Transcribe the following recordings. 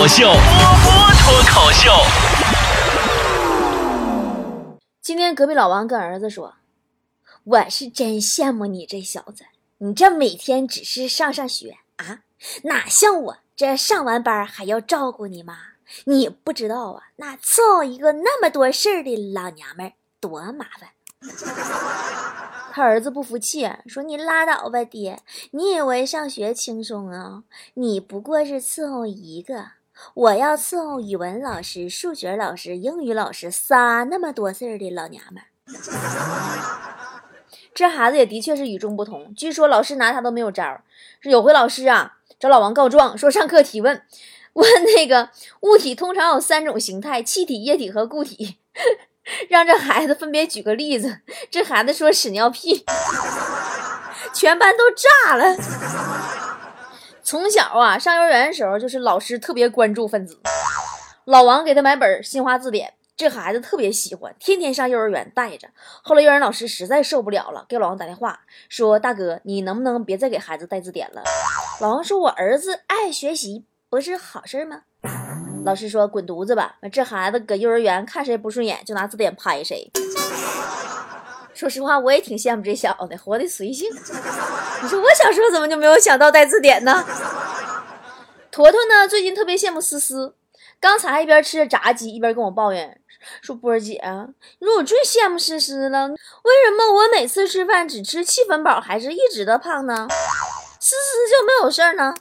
口秀，波波脱口秀。今天隔壁老王跟儿子说：“我是真羡慕你这小子，你这每天只是上上学啊，哪像我这上完班还要照顾你妈。你不知道啊，那伺候一个那么多事儿的老娘们儿多麻烦。” 他儿子不服气，说：“你拉倒吧，爹！你以为上学轻松啊？你不过是伺候一个，我要伺候语文老师、数学老师、英语老师仨那么多事儿的老娘们儿。”这孩子也的确是与众不同。据说老师拿他都没有招。儿有回老师啊找老王告状，说上课提问，问那个物体通常有三种形态：气体、液体和固体。让这孩子分别举个例子，这孩子说屎尿屁，全班都炸了。从小啊，上幼儿园的时候就是老师特别关注分子。老王给他买本新华字典，这孩子特别喜欢，天天上幼儿园带着。后来幼儿园老师实在受不了了，给老王打电话说：“大哥，你能不能别再给孩子带字典了？”老王说：“我儿子爱学习，不是好事吗？”老师说：“滚犊子吧！这孩子搁幼儿园看谁不顺眼就拿字典拍谁。”说实话，我也挺羡慕这小子，活得随性。你说我小时候怎么就没有想到带字典呢？坨坨呢？最近特别羡慕思思。刚才一边吃着炸鸡，一边跟我抱怨说：“波儿姐，你说我最羡慕思思了。为什么我每次吃饭只吃七分饱，还是一直的胖呢？思思就没有事儿呢？”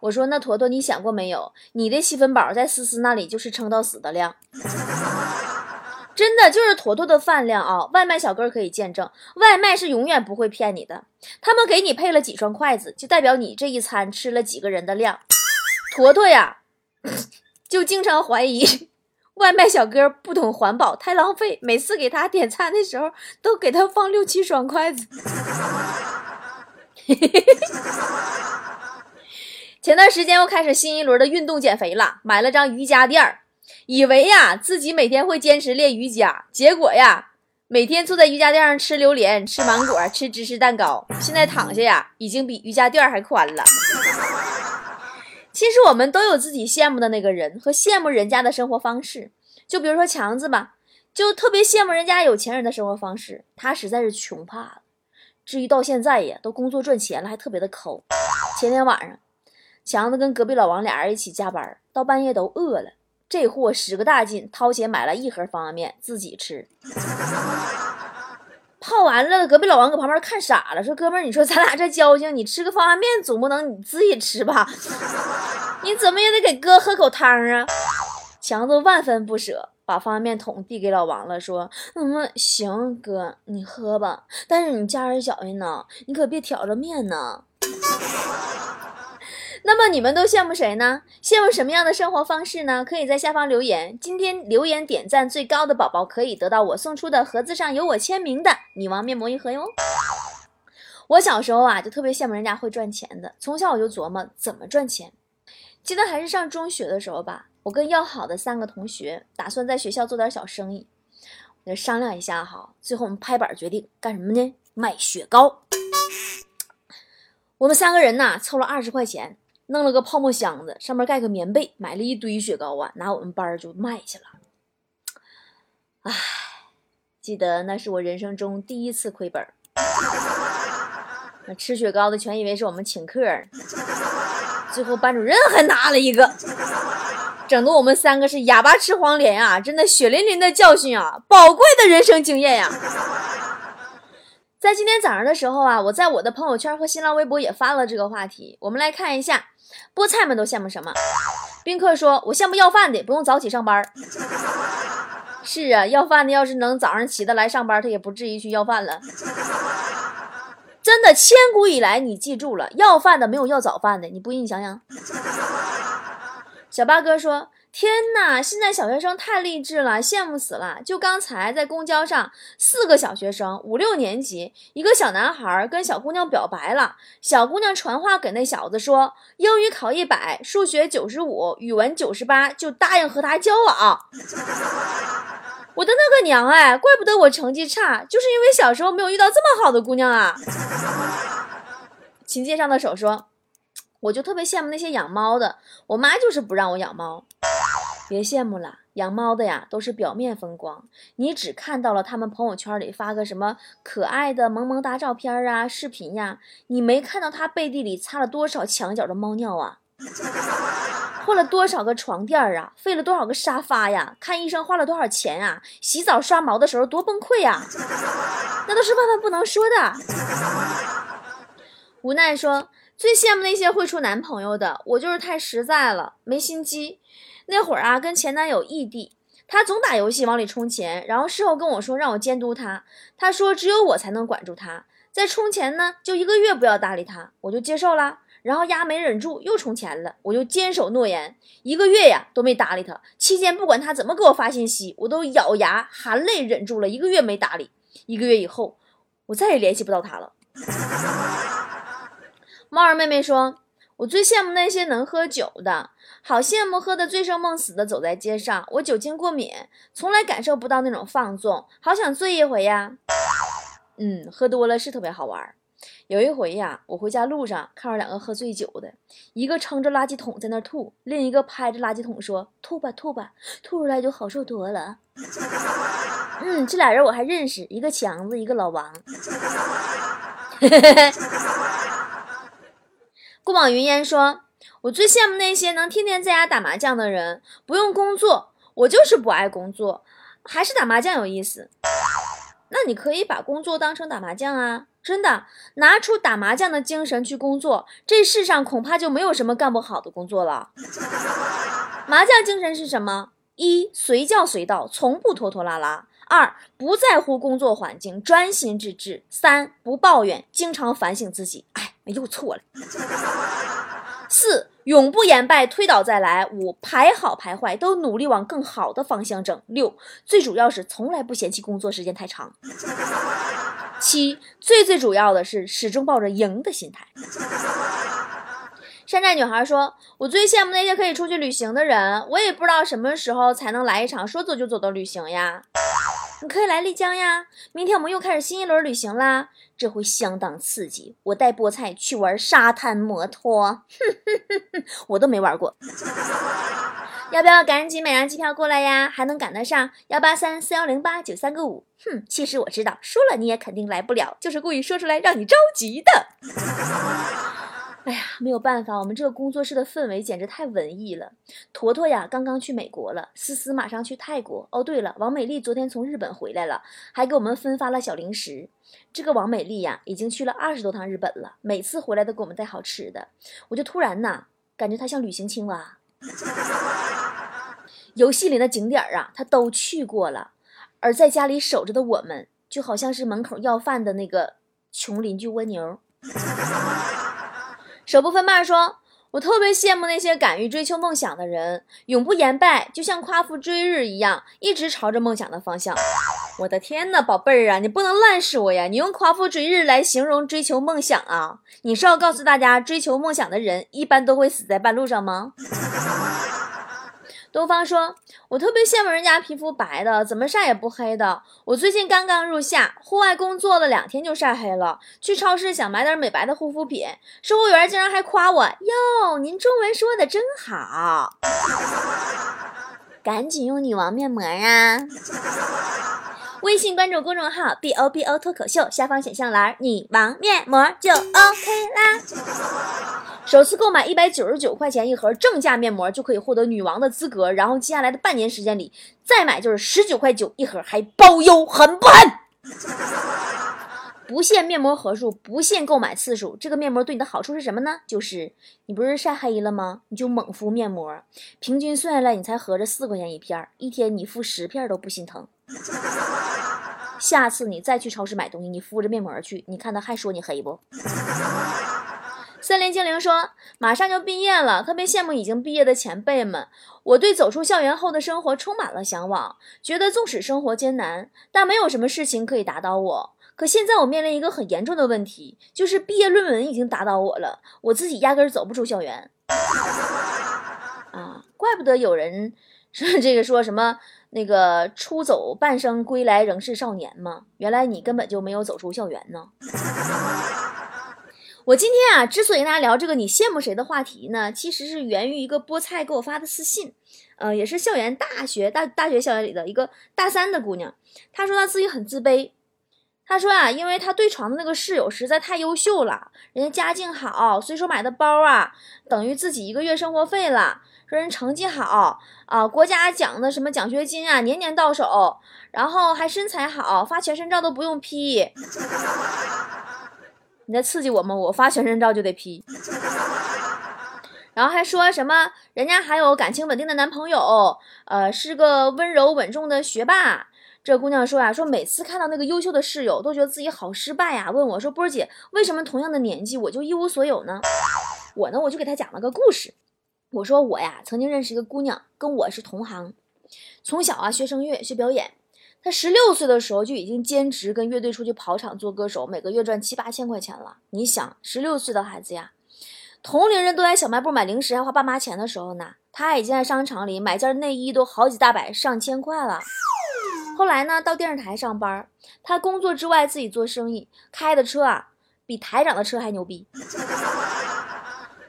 我说：“那坨坨，你想过没有？你的七分饱在思思那里就是撑到死的量，真的就是坨坨的饭量啊！外卖小哥可以见证，外卖是永远不会骗你的。他们给你配了几双筷子，就代表你这一餐吃了几个人的量。坨坨呀，就经常怀疑 外卖小哥不懂环保，太浪费。每次给他点餐的时候，都给他放六七双筷子。”前段时间又开始新一轮的运动减肥了，买了张瑜伽垫儿，以为呀自己每天会坚持练瑜伽，结果呀每天坐在瑜伽垫上吃榴莲、吃芒果、吃芝士蛋糕，现在躺下呀已经比瑜伽垫还宽了。其实我们都有自己羡慕的那个人和羡慕人家的生活方式，就比如说强子吧，就特别羡慕人家有钱人的生活方式，他实在是穷怕了。至于到现在呀，都工作赚钱了，还特别的抠。前天晚上。强子跟隔壁老王俩人一起加班，到半夜都饿了。这货使个大劲，掏钱买了一盒方便面自己吃。泡完了，隔壁老王搁旁边看傻了，说：“哥们，你说咱俩这交情，你吃个方便面总不能你自己吃吧？你怎么也得给哥喝口汤啊？”强子万分不舍，把方便面桶递给老王了，说：“嗯，行，哥，你喝吧。但是你家人小心呢，你可别挑着面呢。”那么你们都羡慕谁呢？羡慕什么样的生活方式呢？可以在下方留言。今天留言点赞最高的宝宝可以得到我送出的盒子上有我签名的女王面膜一盒哟。我小时候啊，就特别羡慕人家会赚钱的。从小我就琢磨怎么赚钱。记得还是上中学的时候吧，我跟要好的三个同学打算在学校做点小生意，我就商量一下哈。最后我们拍板决定干什么呢？卖雪糕。我们三个人呐，凑了二十块钱。弄了个泡沫箱子，上面盖个棉被，买了一堆雪糕啊，拿我们班就卖去了。唉，记得那是我人生中第一次亏本那吃雪糕的全以为是我们请客，最后班主任还拿了一个，整的我们三个是哑巴吃黄连啊！真的血淋淋的教训啊，宝贵的人生经验呀！在今天早上的时候啊，我在我的朋友圈和新浪微博也发了这个话题，我们来看一下。菠菜们都羡慕什么？宾客说：“我羡慕要饭的，不用早起上班。”是啊，要饭的要是能早上起得来上班，他也不至于去要饭了。真的，千古以来，你记住了，要饭的没有要早饭的，你不信你想想。小八哥说。天呐，现在小学生太励志了，羡慕死了！就刚才在公交上，四个小学生，五六年级，一个小男孩跟小姑娘表白了。小姑娘传话给那小子说，英语考一百，数学九十五，语文九十八，就答应和他交往。我的那个娘哎，怪不得我成绩差，就是因为小时候没有遇到这么好的姑娘啊！琴键上的手说。我就特别羡慕那些养猫的，我妈就是不让我养猫。别羡慕了，养猫的呀都是表面风光，你只看到了他们朋友圈里发个什么可爱的萌萌哒照片啊、视频呀，你没看到他背地里擦了多少墙角的猫尿啊，换了多少个床垫啊，废了多少个沙发呀，看医生花了多少钱啊，洗澡刷毛的时候多崩溃呀，那都是万万不能说的。无奈说，最羡慕那些会处男朋友的，我就是太实在了，没心机。那会儿啊，跟前男友异地，他总打游戏往里充钱，然后事后跟我说让我监督他。他说只有我才能管住他，在充钱呢，就一个月不要搭理他，我就接受了。然后压没忍住又充钱了，我就坚守诺言，一个月呀都没搭理他。期间不管他怎么给我发信息，我都咬牙含泪忍住了一个月没搭理。一个月以后，我再也联系不到他了。猫儿妹妹说。我最羡慕那些能喝酒的，好羡慕喝得醉生梦死的走在街上。我酒精过敏，从来感受不到那种放纵，好想醉一回呀。嗯，喝多了是特别好玩。有一回呀，我回家路上看着两个喝醉酒的，一个撑着垃圾桶在那吐，另一个拍着垃圾桶说：“吐吧吐吧，吐出来就好受多了。” 嗯，这俩人我还认识，一个强子，一个老王。过往云烟说：“我最羡慕那些能天天在家打麻将的人，不用工作。我就是不爱工作，还是打麻将有意思。那你可以把工作当成打麻将啊！真的，拿出打麻将的精神去工作，这世上恐怕就没有什么干不好的工作了。麻将精神是什么？一随叫随到，从不拖拖拉拉；二不在乎工作环境，专心致志；三不抱怨，经常反省自己。哎。”又错了。四，永不言败，推倒再来。五，排好排坏都努力往更好的方向整。六，最主要是从来不嫌弃工作时间太长。七，最最主要的是始终抱着赢的心态。山寨女孩说：“我最羡慕那些可以出去旅行的人，我也不知道什么时候才能来一场说走就走的旅行呀。”你可以来丽江呀！明天我们又开始新一轮旅行啦，这回相当刺激。我带菠菜去玩沙滩摩托，哼哼哼哼我都没玩过。要不要赶紧买张机票过来呀？还能赶得上幺八三四幺零八九三个五。哼，其实我知道，说了你也肯定来不了，就是故意说出来让你着急的。哎呀，没有办法，我们这个工作室的氛围简直太文艺了。坨坨呀，刚刚去美国了，思思马上去泰国。哦，对了，王美丽昨天从日本回来了，还给我们分发了小零食。这个王美丽呀，已经去了二十多趟日本了，每次回来都给我们带好吃的。我就突然呐，感觉她像旅行青蛙。游戏里的景点啊，她都去过了，而在家里守着的我们，就好像是门口要饭的那个穷邻居蜗牛。手不分半说：“我特别羡慕那些敢于追求梦想的人，永不言败，就像夸父追日一样，一直朝着梦想的方向。”我的天呐，宝贝儿啊，你不能乱说呀！你用夸父追日来形容追求梦想啊？你是要告诉大家，追求梦想的人一般都会死在半路上吗？东方说：“我特别羡慕人家皮肤白的，怎么晒也不黑的。我最近刚刚入夏，户外工作了两天就晒黑了。去超市想买点美白的护肤品，售货员竟然还夸我：‘哟，您中文说的真好！’ 赶紧用女王面膜啊！微信关注公众号 ‘b o b o 脱口秀’，下方选项栏女王面膜就 OK 啦。”首次购买一百九十九块钱一盒正价面膜就可以获得女王的资格，然后接下来的半年时间里再买就是十九块九一盒，还包邮，狠不狠？不限面膜盒数，不限购买次数。这个面膜对你的好处是什么呢？就是你不是晒黑了吗？你就猛敷面膜，平均算下来你才合着四块钱一片，一天你敷十片都不心疼。下次你再去超市买东西，你敷着面膜去，你看他还说你黑不？森林精灵说：“马上就毕业了，特别羡慕已经毕业的前辈们。我对走出校园后的生活充满了向往，觉得纵使生活艰难，但没有什么事情可以打倒我。可现在我面临一个很严重的问题，就是毕业论文已经打倒我了，我自己压根儿走不出校园。啊，怪不得有人说这个说什么那个出走半生归来仍是少年嘛，原来你根本就没有走出校园呢。”我今天啊，之所以跟大家聊这个你羡慕谁的话题呢，其实是源于一个菠菜给我发的私信，呃，也是校园大学大大学校园里的一个大三的姑娘，她说她自己很自卑，她说啊，因为她对床的那个室友实在太优秀了，人家家境好，随手买的包啊，等于自己一个月生活费了，说人成绩好啊，国家奖的什么奖学金啊，年年到手，然后还身材好，发全身照都不用 P。你在刺激我吗？我发全身照就得 P，然后还说什么人家还有感情稳定的男朋友，呃，是个温柔稳重的学霸。这姑娘说呀，说每次看到那个优秀的室友，都觉得自己好失败呀。问我说，波姐，为什么同样的年纪我就一无所有呢？我呢，我就给她讲了个故事。我说我呀，曾经认识一个姑娘，跟我是同行，从小啊学声乐学表演。他十六岁的时候就已经兼职跟乐队出去跑场做歌手，每个月赚七八千块钱了。你想，十六岁的孩子呀，同龄人都在小卖部买零食还花爸妈钱的时候呢，他已经在商场里买件内衣都好几大百上千块了。后来呢，到电视台上班，他工作之外自己做生意，开的车啊比台长的车还牛逼。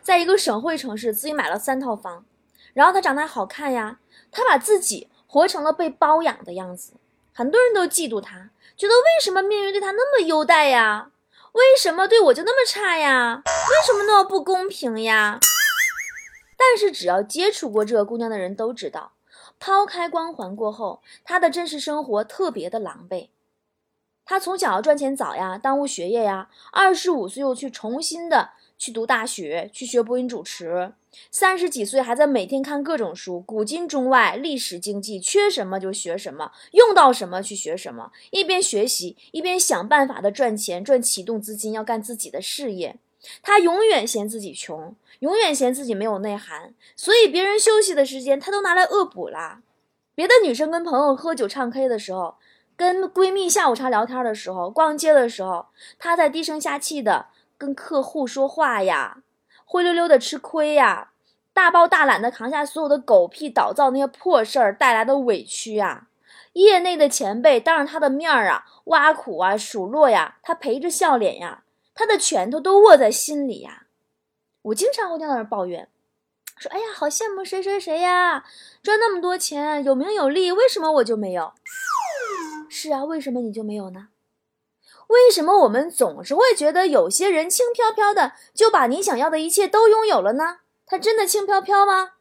在一个省会城市，自己买了三套房，然后他长得还好看呀，他把自己活成了被包养的样子。很多人都嫉妒他，觉得为什么命运对他那么优待呀？为什么对我就那么差呀？为什么那么不公平呀？但是只要接触过这个姑娘的人都知道，抛开光环过后，她的真实生活特别的狼狈。她从小赚钱早呀，耽误学业呀，二十五岁又去重新的。去读大学，去学播音主持，三十几岁还在每天看各种书，古今中外、历史经济，缺什么就学什么，用到什么去学什么，一边学习一边想办法的赚钱，赚启动资金，要干自己的事业。他永远嫌自己穷，永远嫌自己没有内涵，所以别人休息的时间他都拿来恶补啦。别的女生跟朋友喝酒唱 K 的时候，跟闺蜜下午茶聊天的时候，逛街的时候，他在低声下气的。跟客户说话呀，灰溜溜的吃亏呀，大包大揽的扛下所有的狗屁倒灶那些破事儿带来的委屈呀，业内的前辈当着他的面儿啊挖苦啊数落呀，他陪着笑脸呀，他的拳头都握在心里呀。我经常会听到人抱怨，说：“哎呀，好羡慕谁谁谁呀，赚那么多钱，有名有利，为什么我就没有？”是啊，为什么你就没有呢？为什么我们总是会觉得有些人轻飘飘的就把你想要的一切都拥有了呢？他真的轻飘飘吗？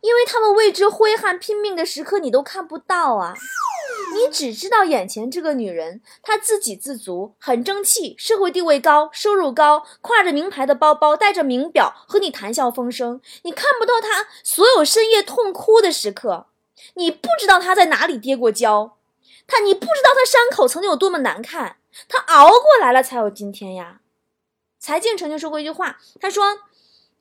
因为他们为之挥汗拼命的时刻你都看不到啊！你只知道眼前这个女人，她自给自足，很争气，社会地位高，收入高，挎着名牌的包包，戴着名表，和你谈笑风生。你看不到她所有深夜痛哭的时刻，你不知道她在哪里跌过跤。他，你不知道他伤口曾经有多么难看，他熬过来了才有今天呀。柴静曾经说过一句话，他说：“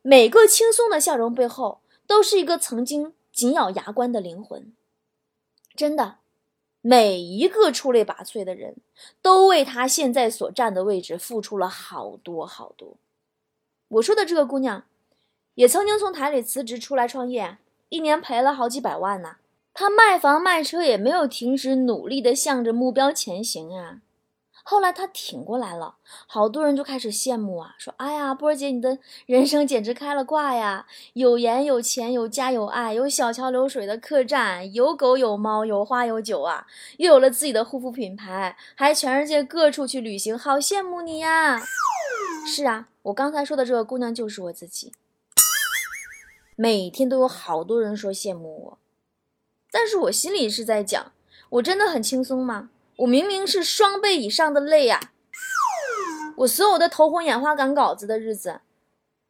每个轻松的笑容背后，都是一个曾经紧咬牙关的灵魂。”真的，每一个出类拔萃的人都为他现在所站的位置付出了好多好多。我说的这个姑娘，也曾经从台里辞职出来创业，一年赔了好几百万呢。他卖房卖车也没有停止努力的向着目标前行啊！后来他挺过来了，好多人就开始羡慕啊，说：“哎呀，波儿姐，你的人生简直开了挂呀！有颜有钱有家有爱，有小桥流水的客栈，有狗有猫有花有酒啊！又有了自己的护肤品牌，还全世界各处去旅行，好羡慕你呀！”是啊，我刚才说的这个姑娘就是我自己，每天都有好多人说羡慕我。但是我心里是在讲，我真的很轻松吗？我明明是双倍以上的累呀！我所有的头昏眼花赶稿子的日子，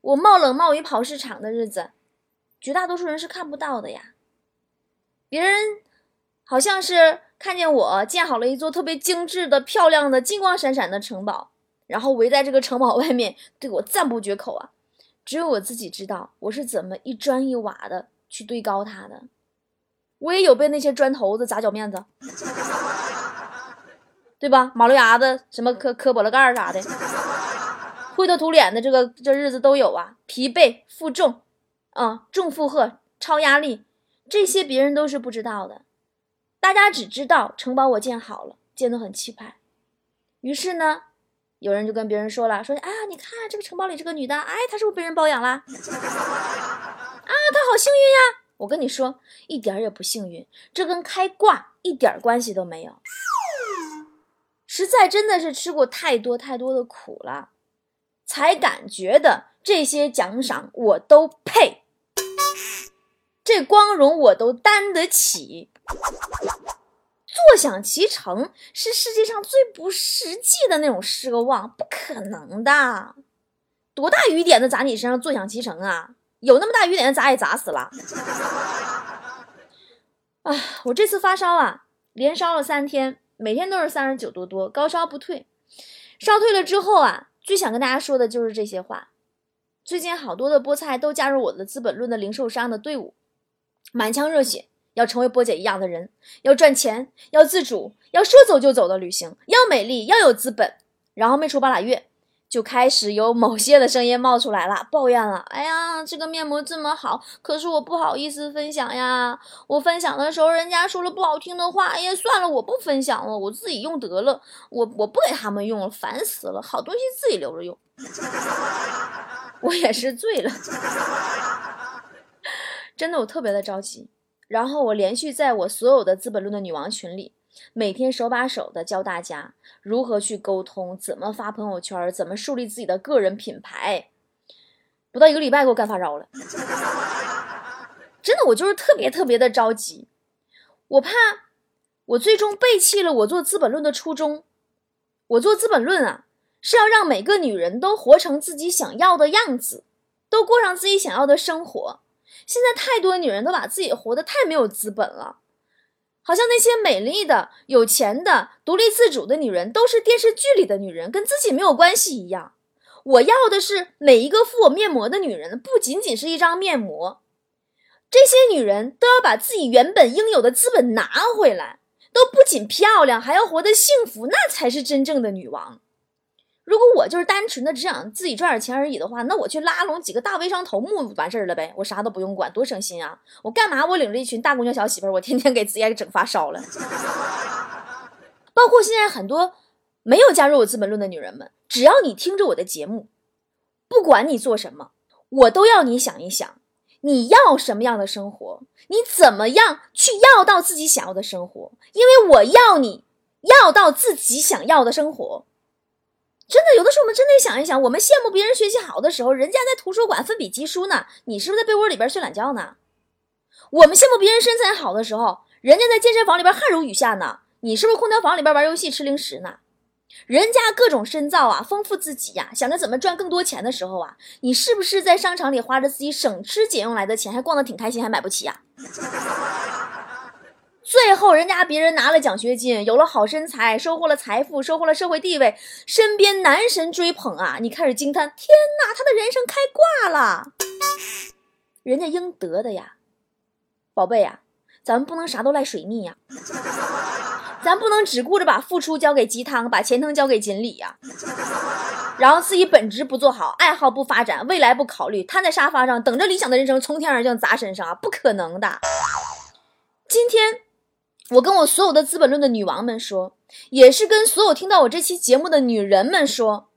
我冒冷冒雨跑市场的日子，绝大多数人是看不到的呀。别人好像是看见我建好了一座特别精致的、漂亮的、金光闪闪的城堡，然后围在这个城堡外面对我赞不绝口啊。只有我自己知道，我是怎么一砖一瓦的去堆高它的。我也有被那些砖头子砸脚面子，对吧？马路牙子什么磕磕玻璃盖儿啥的，灰头土脸的这个这日子都有啊。疲惫、负重，啊，重负荷、超压力，这些别人都是不知道的。大家只知道城堡我建好了，建得很气派。于是呢，有人就跟别人说了，说啊，你看这个城堡里这个女的，哎，她是不是被人包养了？啊，她好幸运呀！我跟你说，一点也不幸运，这跟开挂一点关系都没有。实在真的是吃过太多太多的苦了，才感觉的这些奖赏我都配，这光荣我都担得起。坐享其成是世界上最不实际的那种奢望，不可能的。多大雨点子砸你身上坐享其成啊？有那么大雨点砸也砸死了。啊，我这次发烧啊，连烧了三天，每天都是三十九度多，高烧不退。烧退了之后啊，最想跟大家说的就是这些话。最近好多的菠菜都加入我的《资本论》的零售商的队伍，满腔热血。要成为波姐一样的人，要赚钱，要自主，要说走就走的旅行，要美丽，要有资本。然后没出半拉月，就开始有某些的声音冒出来了，抱怨了。哎呀，这个面膜这么好，可是我不好意思分享呀。我分享的时候，人家说了不好听的话。哎呀，算了，我不分享了，我自己用得了。我我不给他们用了，烦死了，好东西自己留着用。我也是醉了，真的，我特别的着急。然后我连续在我所有的《资本论》的女王群里，每天手把手的教大家如何去沟通，怎么发朋友圈，怎么树立自己的个人品牌。不到一个礼拜，给我干发烧了。真的，我就是特别特别的着急，我怕我最终背弃了我做《资本论》的初衷。我做《资本论》啊，是要让每个女人都活成自己想要的样子，都过上自己想要的生活。现在太多女人都把自己活得太没有资本了，好像那些美丽的、有钱的、独立自主的女人都是电视剧里的女人，跟自己没有关系一样。我要的是每一个敷我面膜的女人，不仅仅是一张面膜，这些女人都要把自己原本应有的资本拿回来，都不仅漂亮，还要活得幸福，那才是真正的女王。如果我就是单纯的只想自己赚点钱而已的话，那我去拉拢几个大微商头目完事儿了呗，我啥都不用管，多省心啊！我干嘛？我领着一群大姑娘小媳妇儿，我天天给自己给整发烧了。包括现在很多没有加入我资本论的女人们，只要你听着我的节目，不管你做什么，我都要你想一想，你要什么样的生活，你怎么样去要到自己想要的生活？因为我要你要到自己想要的生活。真的，有的时候我们真得想一想，我们羡慕别人学习好的时候，人家在图书馆奋笔疾书呢，你是不是在被窝里边睡懒觉呢？我们羡慕别人身材好的时候，人家在健身房里边汗如雨下呢，你是不是空调房里边玩游戏吃零食呢？人家各种深造啊，丰富自己呀，想着怎么赚更多钱的时候啊，你是不是在商场里花着自己省吃俭用来的钱，还逛得挺开心，还买不起呀？最后，人家别人拿了奖学金，有了好身材，收获了财富，收获了社会地位，身边男神追捧啊！你开始惊叹：天哪，他的人生开挂了！人家应得的呀，宝贝呀，咱们不能啥都赖水逆呀，咱不能只顾着把付出交给鸡汤，把钱汤交给锦鲤呀，然后自己本职不做好，爱好不发展，未来不考虑，瘫在沙发上等着理想的人生从天而降砸身上啊！不可能的，今天。我跟我所有的《资本论》的女王们说，也是跟所有听到我这期节目的女人们说，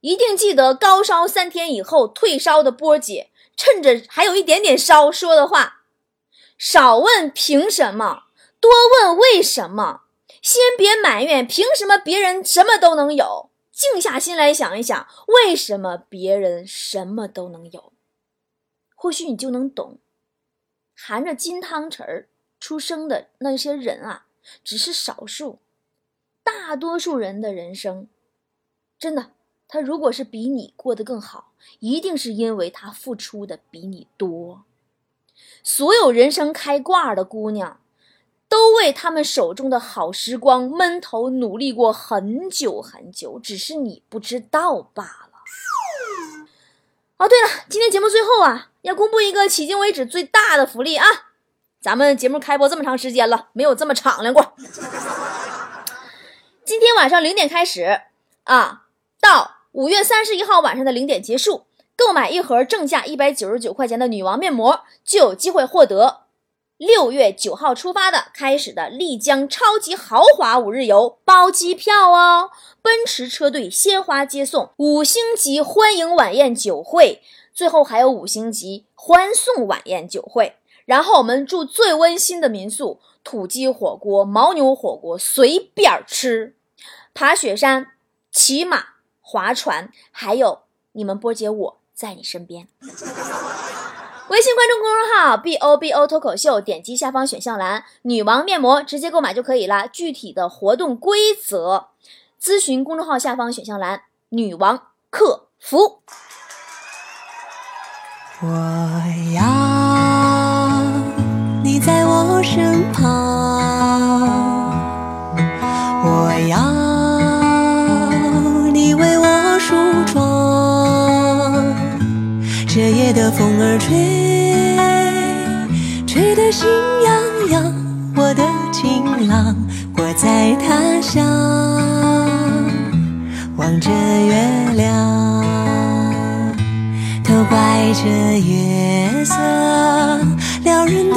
一定记得高烧三天以后退烧的波姐，趁着还有一点点烧说的话，少问凭什么，多问为什么。先别埋怨凭什么别人什么都能有，静下心来想一想，为什么别人什么都能有，或许你就能懂，含着金汤匙儿。出生的那些人啊，只是少数，大多数人的人生，真的，他如果是比你过得更好，一定是因为他付出的比你多。所有人生开挂的姑娘，都为他们手中的好时光闷头努力过很久很久，只是你不知道罢了。哦，对了，今天节目最后啊，要公布一个迄今为止最大的福利啊！咱们节目开播这么长时间了，没有这么敞亮过。今天晚上零点开始啊，到五月三十一号晚上的零点结束，购买一盒正价一百九十九块钱的女王面膜，就有机会获得六月九号出发的开始的丽江超级豪华五日游，包机票哦，奔驰车队鲜花接送，五星级欢迎晚宴酒会，最后还有五星级欢送晚宴酒会。然后我们住最温馨的民宿，土鸡火锅、牦牛火锅随便吃，爬雪山、骑马、划船，还有你们波姐我在你身边。微信关注公众号 “b o b o” 脱口秀，点击下方选项栏“女王面膜”，直接购买就可以了。具体的活动规则，咨询公众号下方选项栏“女王客服”。我要你在我身旁，我要你为我梳妆。这夜的风儿吹。吹得心痒痒，我的情郎，我在他乡望着月亮，都怪这月色撩人的